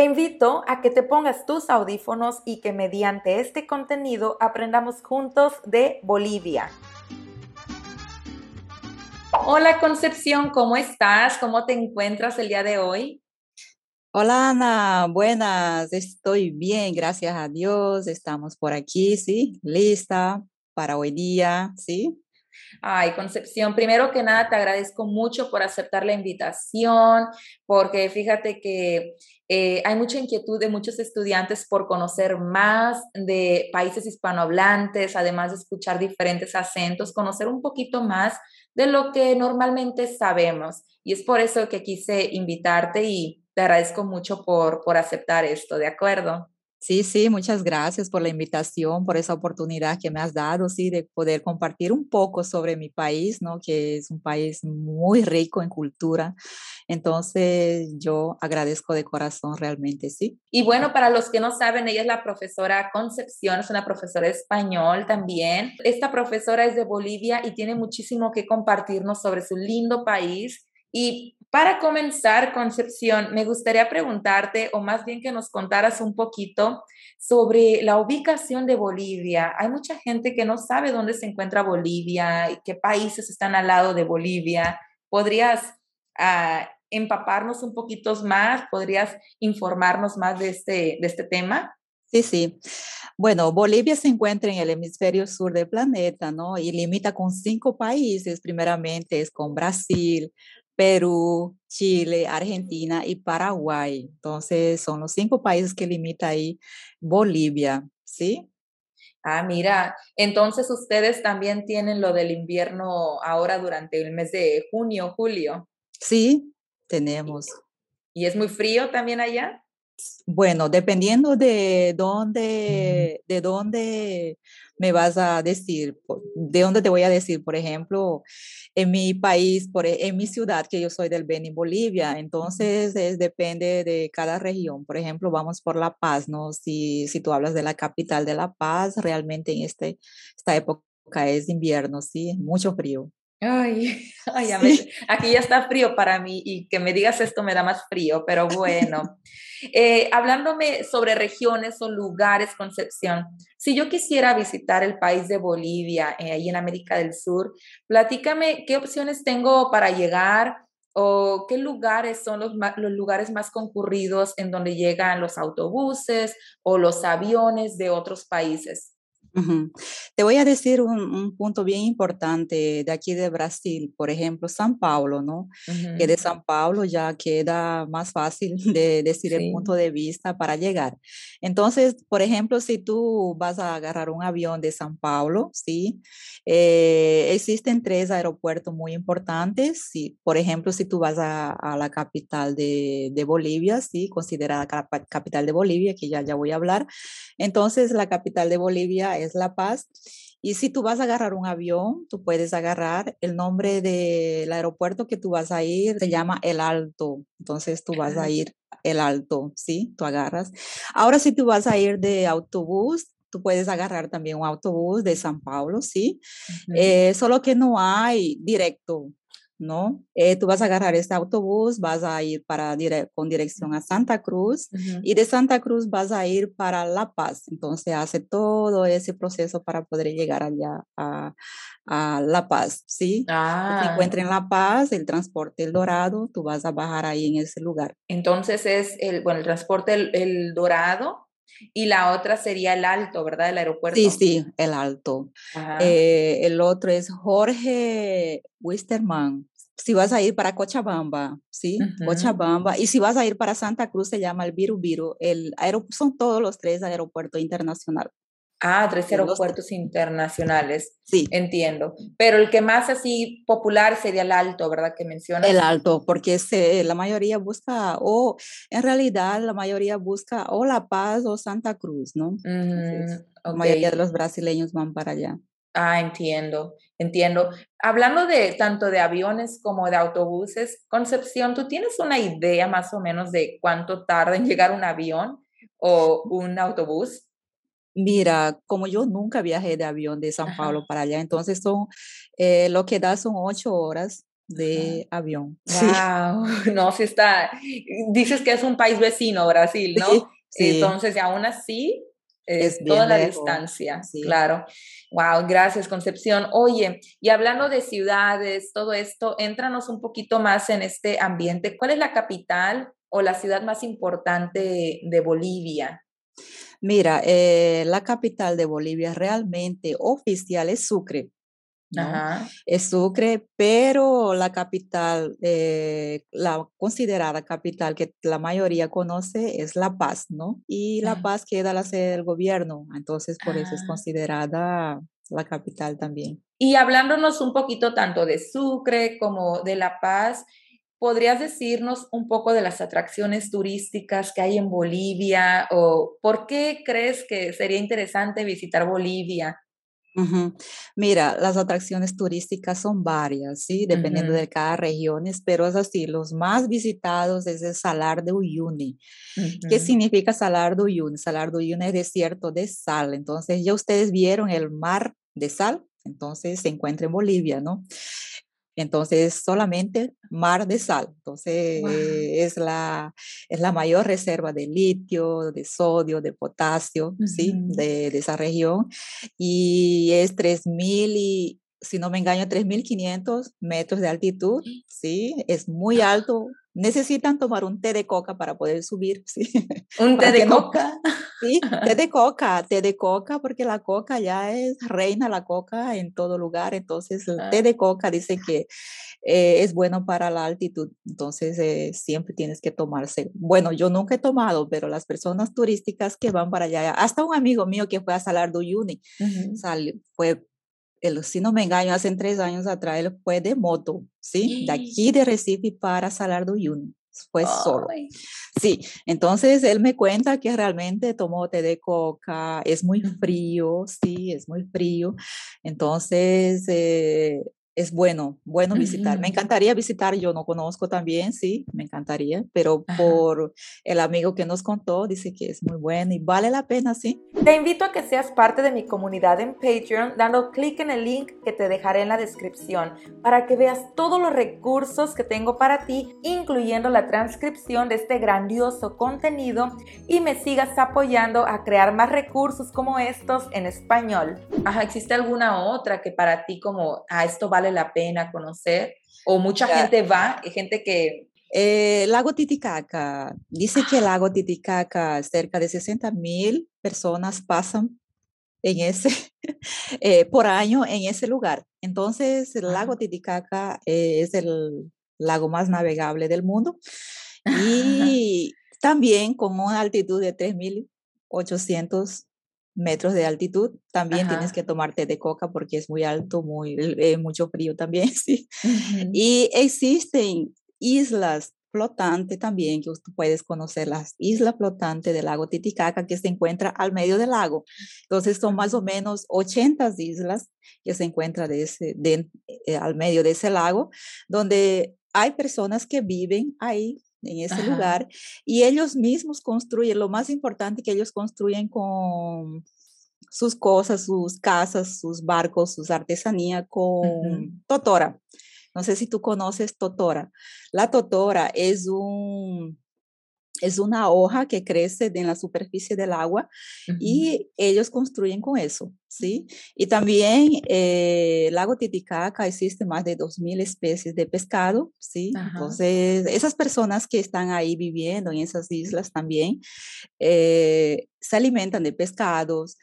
Te invito a que te pongas tus audífonos y que mediante este contenido aprendamos juntos de Bolivia. Hola Concepción, ¿cómo estás? ¿Cómo te encuentras el día de hoy? Hola Ana, buenas, estoy bien, gracias a Dios, estamos por aquí, ¿sí? Lista para hoy día, ¿sí? Ay, Concepción, primero que nada te agradezco mucho por aceptar la invitación, porque fíjate que eh, hay mucha inquietud de muchos estudiantes por conocer más de países hispanohablantes, además de escuchar diferentes acentos, conocer un poquito más de lo que normalmente sabemos. Y es por eso que quise invitarte y te agradezco mucho por, por aceptar esto, ¿de acuerdo? Sí, sí, muchas gracias por la invitación, por esa oportunidad que me has dado, sí, de poder compartir un poco sobre mi país, ¿no? Que es un país muy rico en cultura. Entonces, yo agradezco de corazón realmente, sí. Y bueno, para los que no saben, ella es la profesora Concepción, es una profesora español también. Esta profesora es de Bolivia y tiene muchísimo que compartirnos sobre su lindo país. Y para comenzar, Concepción, me gustaría preguntarte, o más bien que nos contaras un poquito sobre la ubicación de Bolivia. Hay mucha gente que no sabe dónde se encuentra Bolivia y qué países están al lado de Bolivia. ¿Podrías ah, empaparnos un poquito más? ¿Podrías informarnos más de este, de este tema? Sí, sí. Bueno, Bolivia se encuentra en el hemisferio sur del planeta, ¿no? Y limita con cinco países. Primeramente es con Brasil, Perú, Chile, Argentina y Paraguay. Entonces, son los cinco países que limita ahí Bolivia, ¿sí? Ah, mira, entonces ustedes también tienen lo del invierno ahora durante el mes de junio, julio. Sí, tenemos. ¿Y es muy frío también allá? Bueno, dependiendo de dónde, de dónde me vas a decir, de dónde te voy a decir, por ejemplo, en mi país, por, e, en mi ciudad, que yo soy del Beni, Bolivia, entonces es, depende de cada región. Por ejemplo, vamos por La Paz, ¿no? Si, si tú hablas de la capital de La Paz, realmente en este, esta época es invierno, ¿sí? Mucho frío. Ay, ay aquí ya está frío para mí y que me digas esto me da más frío, pero bueno. Eh, hablándome sobre regiones o lugares, Concepción, si yo quisiera visitar el país de Bolivia, eh, ahí en América del Sur, platícame qué opciones tengo para llegar o qué lugares son los, los lugares más concurridos en donde llegan los autobuses o los aviones de otros países. Te voy a decir un, punto bien importante de aquí de Brasil, por ejemplo, San Paulo, ¿no? Que de San Paulo ya queda más fácil de decir el punto de vista para llegar. Entonces, por ejemplo, si tú vas a agarrar un avión de San Paulo, ¿sí? Eh, existen tres aeropuertos muy importantes. ¿sí? Por ejemplo, si tú vas a, la capital de, de, Bolivia, ¿sí? Considerada capital de Bolivia, que ya, ya voy a hablar. Entonces, la capital de Bolivia es La Paz. Y si tú vas a agarrar un avión, tú puedes agarrar el nombre del aeropuerto que tú vas a ir, se llama El Alto. Entonces tú vas a ir El Alto, ¿sí? Tú agarras. Ahora si tú vas a ir de autobús, tú puedes agarrar también un autobús de San Paulo, ¿sí? Eh, solo que no hay directo, ¿no? Eh, tú vas a agarrar este autobús, vas a ir para con dirección a Santa Cruz y de Santa Cruz vas a ir para La Paz. Entonces hace todo ese proceso para poder llegar allá a, La Paz, ¿sí? Ah. Se encuentra en La Paz, el transporte El Dorado, tú vas a bajar ahí en ese lugar. Entonces es el, bueno, el transporte El, Dorado y la otra sería el Alto, ¿verdad? El aeropuerto. Sí, sí, el Alto. Eh, el otro es Jorge Wisterman si vas a ir para Cochabamba, ¿sí? Cochabamba. Y si vas a ir para Santa Cruz, se llama el Viru El son todos los tres aeropuertos internacionales. Ah, tres aeropuertos internacionales. Sí. Entiendo. Pero el que más así popular sería el Alto, ¿verdad? Que mencionas. El Alto, porque se, la mayoría busca, o en realidad la mayoría busca o La Paz o Santa Cruz, ¿no? La mayoría de los brasileños van para allá. Ah, entiendo, entiendo. Hablando de tanto de aviones como de autobuses, Concepción, ¿tú tienes una idea más o menos de cuánto tarda en llegar un avión o un autobús? Mira, como yo nunca viajé de avión de San Pablo para allá, entonces son, eh, lo que da son ocho horas de avión. Wow, no, si está, dices que es un país vecino, Brasil, ¿no? Sí, Entonces, aún así, es, toda la distancia, claro. Wow, gracias Concepción. Oye, y hablando de ciudades, todo esto, éntranos un poquito más en este ambiente. ¿Cuál es la capital o la ciudad más importante de Bolivia? Mira, eh, la capital de Bolivia realmente oficial es Sucre. Es Sucre, pero la capital, eh, la considerada capital que la mayoría conoce es La Paz, ¿no? Y La Paz queda la sede del gobierno, entonces por eso es ah. considerada la capital también. Y hablándonos un poquito tanto de Sucre como de La Paz, ¿podrías decirnos un poco de las atracciones turísticas que hay en Bolivia o por qué crees que sería interesante visitar Bolivia? Mira, las atracciones turísticas son varias, ¿sí? Dependiendo de cada región, pero es así, los más visitados es el Salar de Uyuni. ¿Qué significa Salar de Uyuni? Salar de Uyuni es desierto de sal, entonces ya ustedes vieron el mar de sal, entonces se encuentra en Bolivia, ¿no? Entonces, solamente mar de sal. Entonces, es, la, es la mayor reserva de litio, de sodio, de potasio, ¿sí? De, esa región. Y es 3.000 y, si no me engaño, 3.500 metros de altitud, ¿sí? Es muy alto, necesitan tomar un té de coca para poder subir. ¿sí? ¿Un té de coca? Sí, té de coca, té de coca, porque la coca ya es reina la coca en todo lugar. Entonces, el té ah. de coca dice que eh, es bueno para la altitud. Entonces, eh, siempre tienes que tomarse. Bueno, yo nunca he tomado, pero las personas turísticas que van para allá, hasta un amigo mío que fue a Salar de Uyuni, fue si no me engaño, hace tres años atrás él fue de moto, ¿sí? De aquí de Recife para Salar de Uyuni, fue solo. Sí, entonces él me cuenta que realmente tomó té de coca, es muy frío, sí, es muy frío. Entonces, eh, es bueno, bueno visitar. Me encantaría visitar, yo no conozco también, sí, me encantaría, pero por el amigo que nos contó, dice que es muy bueno y vale la pena, sí. Te invito a que seas parte de mi comunidad en Patreon dando clic en el link que te dejaré en la descripción para que veas todos los recursos que tengo para ti, incluyendo la transcripción de este grandioso contenido y me sigas apoyando a crear más recursos como estos en español. Ajá, ¿existe alguna otra que para ti como, a ah, esto vale la pena conocer? ¿O mucha gente va, hay gente que... Eh, lago Titicaca, dice que el lago Titicaca, cerca de 60 mil personas pasan en ese, eh, por año en ese lugar. Entonces, el lago Titicaca eh, es el lago más navegable del mundo y también con una altitud de 3.800 metros de altitud, también tienes que tomarte de coca porque es muy alto, muy, eh, mucho frío también, sí. Y existen islas flotantes también, que usted puedes conocer las islas flotantes del lago Titicaca que se encuentra al medio del lago. Entonces son más o menos 80 islas que se encuentran de ese, de, eh, al medio de ese lago, donde hay personas que viven ahí en ese lugar y ellos mismos construyen, lo más importante que ellos construyen con sus cosas, sus casas, sus barcos, sus artesanías con totora. No sé si tú conoces totora. La totora es un es una hoja que crece en la superficie del agua y ellos construyen con eso, ¿sí? Y también eh, el lago Titicaca existe más de 2.000 especies de pescado, ¿sí? Entonces, esas personas que están ahí viviendo en esas islas también eh, se alimentan de pescados,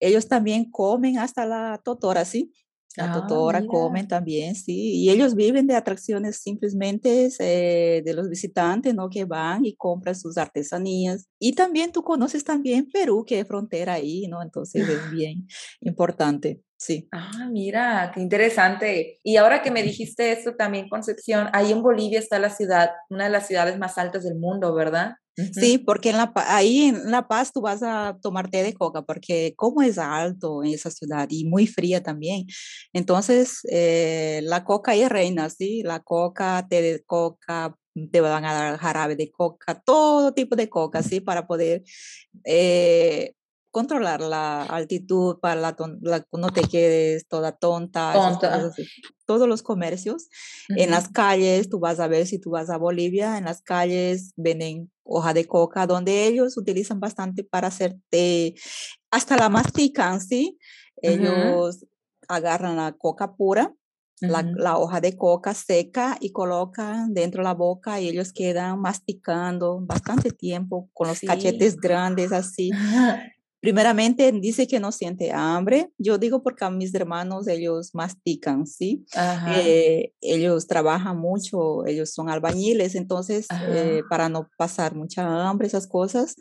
ellos también comen hasta la totora, ¿sí? La ah, totora comen también, sí, y ellos viven de atracciones simplemente eh, de los visitantes, ¿no? Que van y compran sus artesanías. Y también tú conoces también Perú, que es frontera ahí, ¿no? Entonces es bien importante, sí. Ah, mira, qué interesante. Y ahora que me dijiste esto también, Concepción, ahí en Bolivia está la ciudad, una de las ciudades más altas del mundo, ¿verdad? Sí, porque en la, ahí en La Paz tú vas a tomar té de coca, porque como es alto en esa ciudad y muy fría también. Entonces, eh, la coca es reina, ¿sí? La coca, té de coca, te van a dar jarabe de coca, todo tipo de coca, ¿sí? Para poder eh, controlar la altitud para la, la, no te quedes toda tonta. Todos los comercios. En las calles, tú vas a ver si tú vas a Bolivia, en las calles venden hoja de coca, donde ellos utilizan bastante para hacer té. Hasta la mastican, ¿sí? Ellos agarran la coca pura la, hoja de coca seca y colocan dentro de la boca y ellos quedan masticando bastante tiempo con los cachetes grandes así. Primeramente dice que no siente hambre. Yo digo porque a mis hermanos ellos mastican, ¿sí? Eh, ellos trabajan mucho, ellos son albañiles, entonces eh, para no pasar mucha hambre, esas cosas,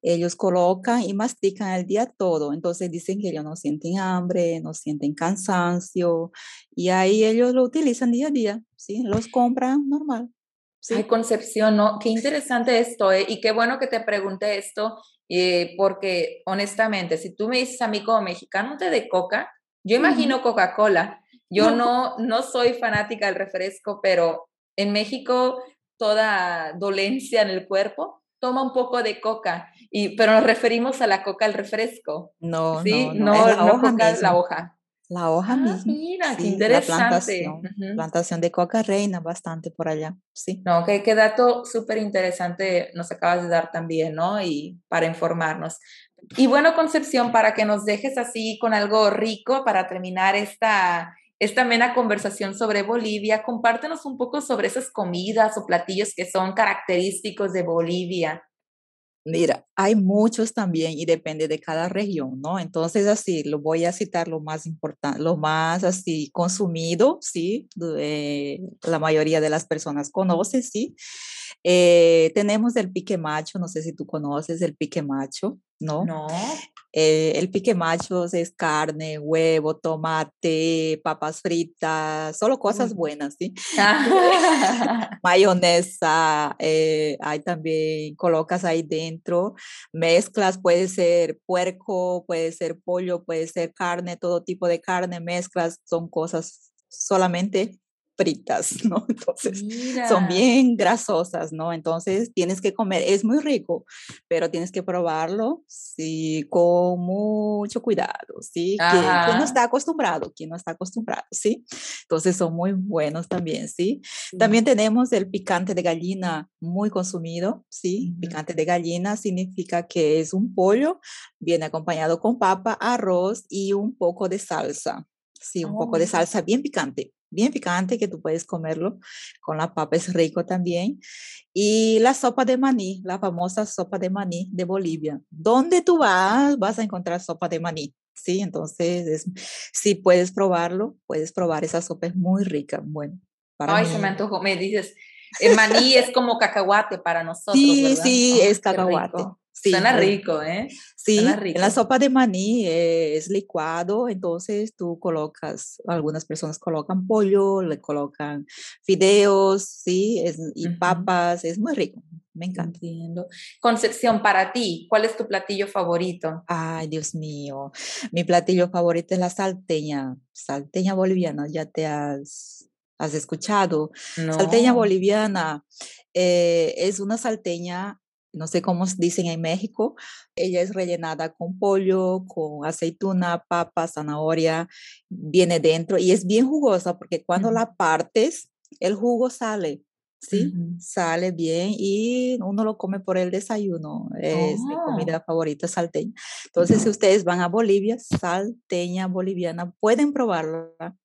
ellos colocan y mastican el día todo. Entonces dicen que ellos no sienten hambre, no sienten cansancio y ahí ellos lo utilizan día a día, ¿sí? Los compran normal. Sí. Ay, Concepción, ¿no? Qué interesante esto, ¿eh? Y qué bueno que te pregunte esto, eh, porque honestamente, si tú me dices a mí como mexicano té de coca, yo imagino Coca-Cola. Yo no, no soy fanática del refresco, pero en México toda dolencia en el cuerpo toma un poco de coca, y, pero nos referimos a la coca al refresco. No, ¿sí? no, no, no, la, hoja es la hoja. La hoja ah, Mira, qué interesante. La plantación, de coca reina bastante por allá, sí. No, qué, qué dato súper interesante nos acabas de dar también, ¿no? Y para informarnos. Y bueno, Concepción, para que nos dejes así con algo rico para terminar esta, esta amena conversación sobre Bolivia. Compártenos un poco sobre esas comidas o platillos que son característicos de Bolivia. Mira, hay muchos también y depende de cada región, ¿no? Entonces, así, lo voy a citar lo más importante, lo más así consumido, ¿sí? la mayoría de las personas conocen, ¿sí? Eh, tenemos el pique macho, no sé si tú conoces el pique macho, ¿no? No. Eh, el pique macho es carne, huevo, tomate, papas fritas, solo cosas buenas, ¿sí? Mayonesa, eh, hay también, colocas ahí dentro, mezclas, puede ser puerco, puede ser pollo, puede ser carne, todo tipo de carne, mezclas, son cosas solamente fritas, ¿no? Entonces, son bien grasosas, ¿no? Entonces, tienes que comer, es muy rico, pero tienes que probarlo, sí, con mucho cuidado, ¿sí? Quien, no está acostumbrado, quien no está acostumbrado, ¿sí? Entonces, son muy buenos también, ¿sí? También tenemos el picante de gallina muy consumido, ¿sí? Picante de gallina significa que es un pollo, viene acompañado con papa, arroz y un poco de salsa, sí, un poco de oh. salsa bien picante bien picante que tú puedes comerlo con la papa, es rico también. Y la sopa de maní, la famosa sopa de maní de Bolivia. Donde tú vas, vas a encontrar sopa de maní. Sí, entonces, si puedes probarlo, puedes probar esa sopa, es muy rica. Bueno, para Ay, se me antojó, me dices, el maní es como cacahuate para nosotros. Sí, sí, es cacahuate. Sí, Suena rico, ¿eh? Sí, rico. la sopa de maní es licuado, entonces tú colocas, algunas personas colocan pollo, le colocan fideos, sí, y papas, es muy rico, me encanta. Entiendo. Concepción, para ti, ¿cuál es tu platillo favorito? Ay, Dios mío, mi platillo favorito es la salteña, salteña boliviana, ya te has, has escuchado. Salteña boliviana eh, es una salteña no sé cómo dicen en México, ella es rellenada con pollo, con aceituna, papa, zanahoria, viene dentro y es bien jugosa porque cuando la partes, el jugo sale, ¿sí? Sale bien y uno lo come por el desayuno. Es mi oh. comida favorita, salteña. Entonces, si ustedes van a Bolivia, salteña boliviana, pueden probarla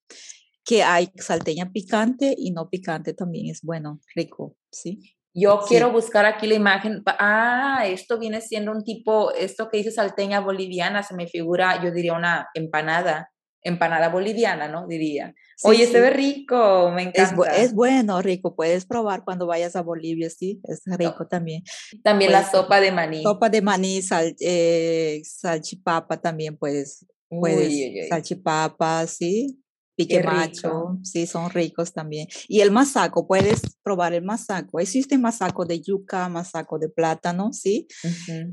que hay salteña picante y no picante también es bueno, rico, ¿sí? Yo quiero buscar aquí la imagen. Ah, esto viene siendo un tipo, esto que dice salteña boliviana, se me figura, yo diría una empanada, empanada boliviana, ¿no? Diría. Oye, se ve rico, me encanta. Es, bueno, rico, puedes probar cuando vayas a Bolivia, sí, es rico también. También la sopa de maní. Sopa de maní, sal, eh, salchipapa también puedes, puedes, salchipapa, sí, pique macho, sí, son ricos también. Y el masaco, puedes probar el masaco. Existe masaco de yuca, masaco de plátano, sí.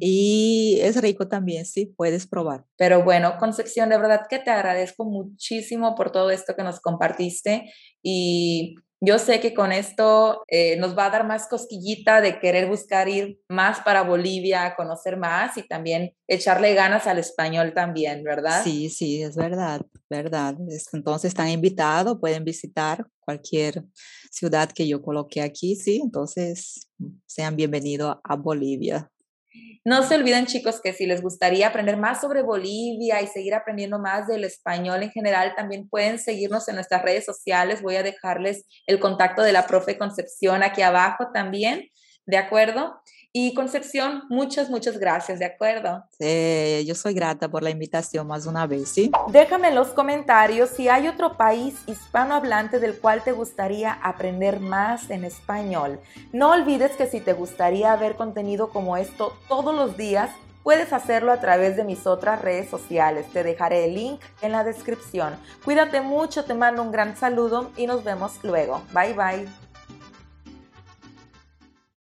Y es rico también, sí, puedes probar. Pero bueno, Concepción, de verdad que te agradezco muchísimo por todo esto que nos compartiste y yo sé que con esto eh, nos va a dar más cosquillita de querer buscar ir más para Bolivia, conocer más y también echarle ganas al español también, ¿verdad? Sí, sí, es verdad, verdad. Entonces están invitados, pueden visitar cualquier ciudad que yo coloque aquí, sí, entonces sean bienvenidos a Bolivia. No se olviden chicos que si les gustaría aprender más sobre Bolivia y seguir aprendiendo más del español en general, también pueden seguirnos en nuestras redes sociales. Voy a dejarles el contacto de la profe Concepción aquí abajo también, ¿de acuerdo? Y Concepción, muchas, muchas gracias, ¿de acuerdo? Sí, yo soy grata por la invitación más una vez, ¿sí? Déjame en los comentarios si hay otro país hispanohablante del cual te gustaría aprender más en español. No olvides que si te gustaría ver contenido como esto todos los días, puedes hacerlo a través de mis otras redes sociales. Te dejaré el link en la descripción. Cuídate mucho, te mando un gran saludo y nos vemos luego. Bye bye.